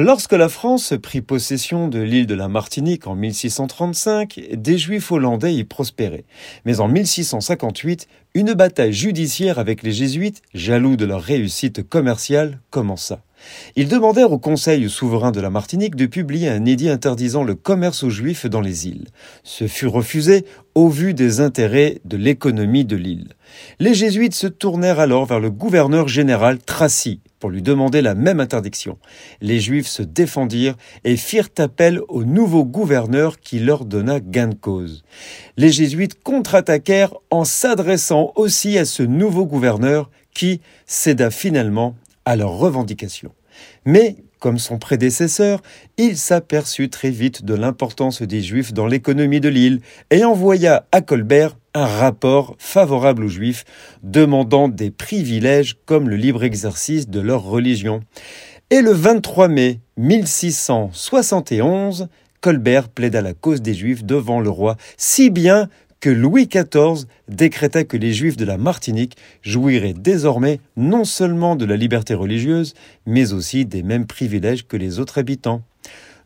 Lorsque la France prit possession de l'île de la Martinique en 1635, des Juifs hollandais y prospéraient. Mais en 1658, une bataille judiciaire avec les Jésuites, jaloux de leur réussite commerciale, commença. Ils demandèrent au Conseil souverain de la Martinique de publier un édit interdisant le commerce aux Juifs dans les îles. Ce fut refusé au vu des intérêts de l'économie de l'île. Les Jésuites se tournèrent alors vers le gouverneur général Tracy pour lui demander la même interdiction. Les Juifs se défendirent et firent appel au nouveau gouverneur qui leur donna gain de cause. Les Jésuites contre-attaquèrent en s'adressant aussi à ce nouveau gouverneur qui céda finalement à leurs revendications. Mais, comme son prédécesseur, il s'aperçut très vite de l'importance des Juifs dans l'économie de l'île et envoya à Colbert un rapport favorable aux Juifs, demandant des privilèges comme le libre exercice de leur religion. Et le 23 mai 1671, Colbert plaida la cause des Juifs devant le roi, si bien que Louis XIV décréta que les Juifs de la Martinique jouiraient désormais non seulement de la liberté religieuse, mais aussi des mêmes privilèges que les autres habitants.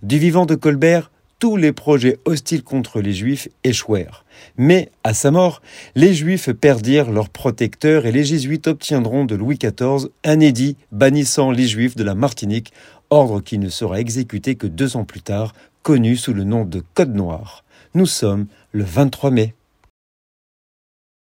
Du vivant de Colbert, tous les projets hostiles contre les Juifs échouèrent. Mais, à sa mort, les Juifs perdirent leur protecteur et les Jésuites obtiendront de Louis XIV un édit bannissant les Juifs de la Martinique, ordre qui ne sera exécuté que deux ans plus tard, connu sous le nom de Code Noir. Nous sommes le 23 mai.